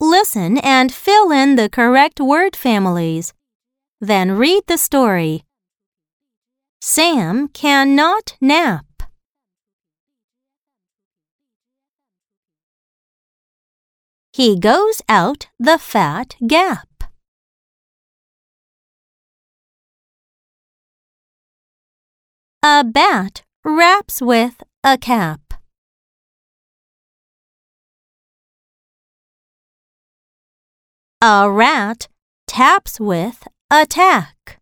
Listen and fill in the correct word families. Then read the story. Sam cannot nap. He goes out the fat gap. A bat raps with a cap. A rat taps with a tack.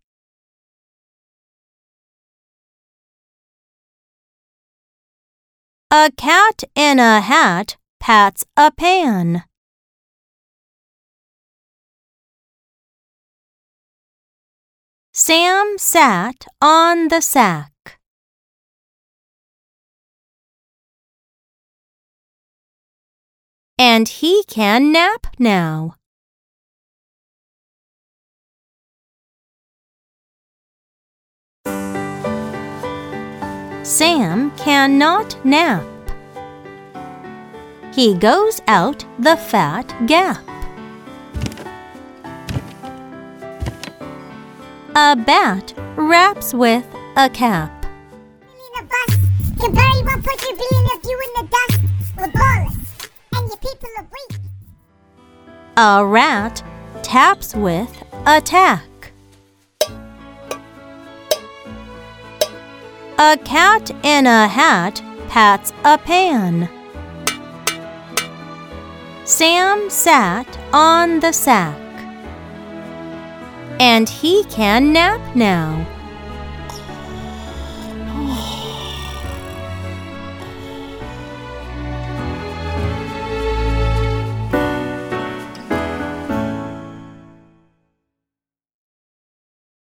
A cat in a hat pats a pan. Sam sat on the sack. And he can nap now. Sam cannot nap. He goes out the fat gap. A bat raps with a cap. a bus. Can very well put your billion of you in the dust. Laborious. And your people are weak. A rat taps with a tack. A cat in a hat pats a pan. Sam sat on the sack. And he can nap now.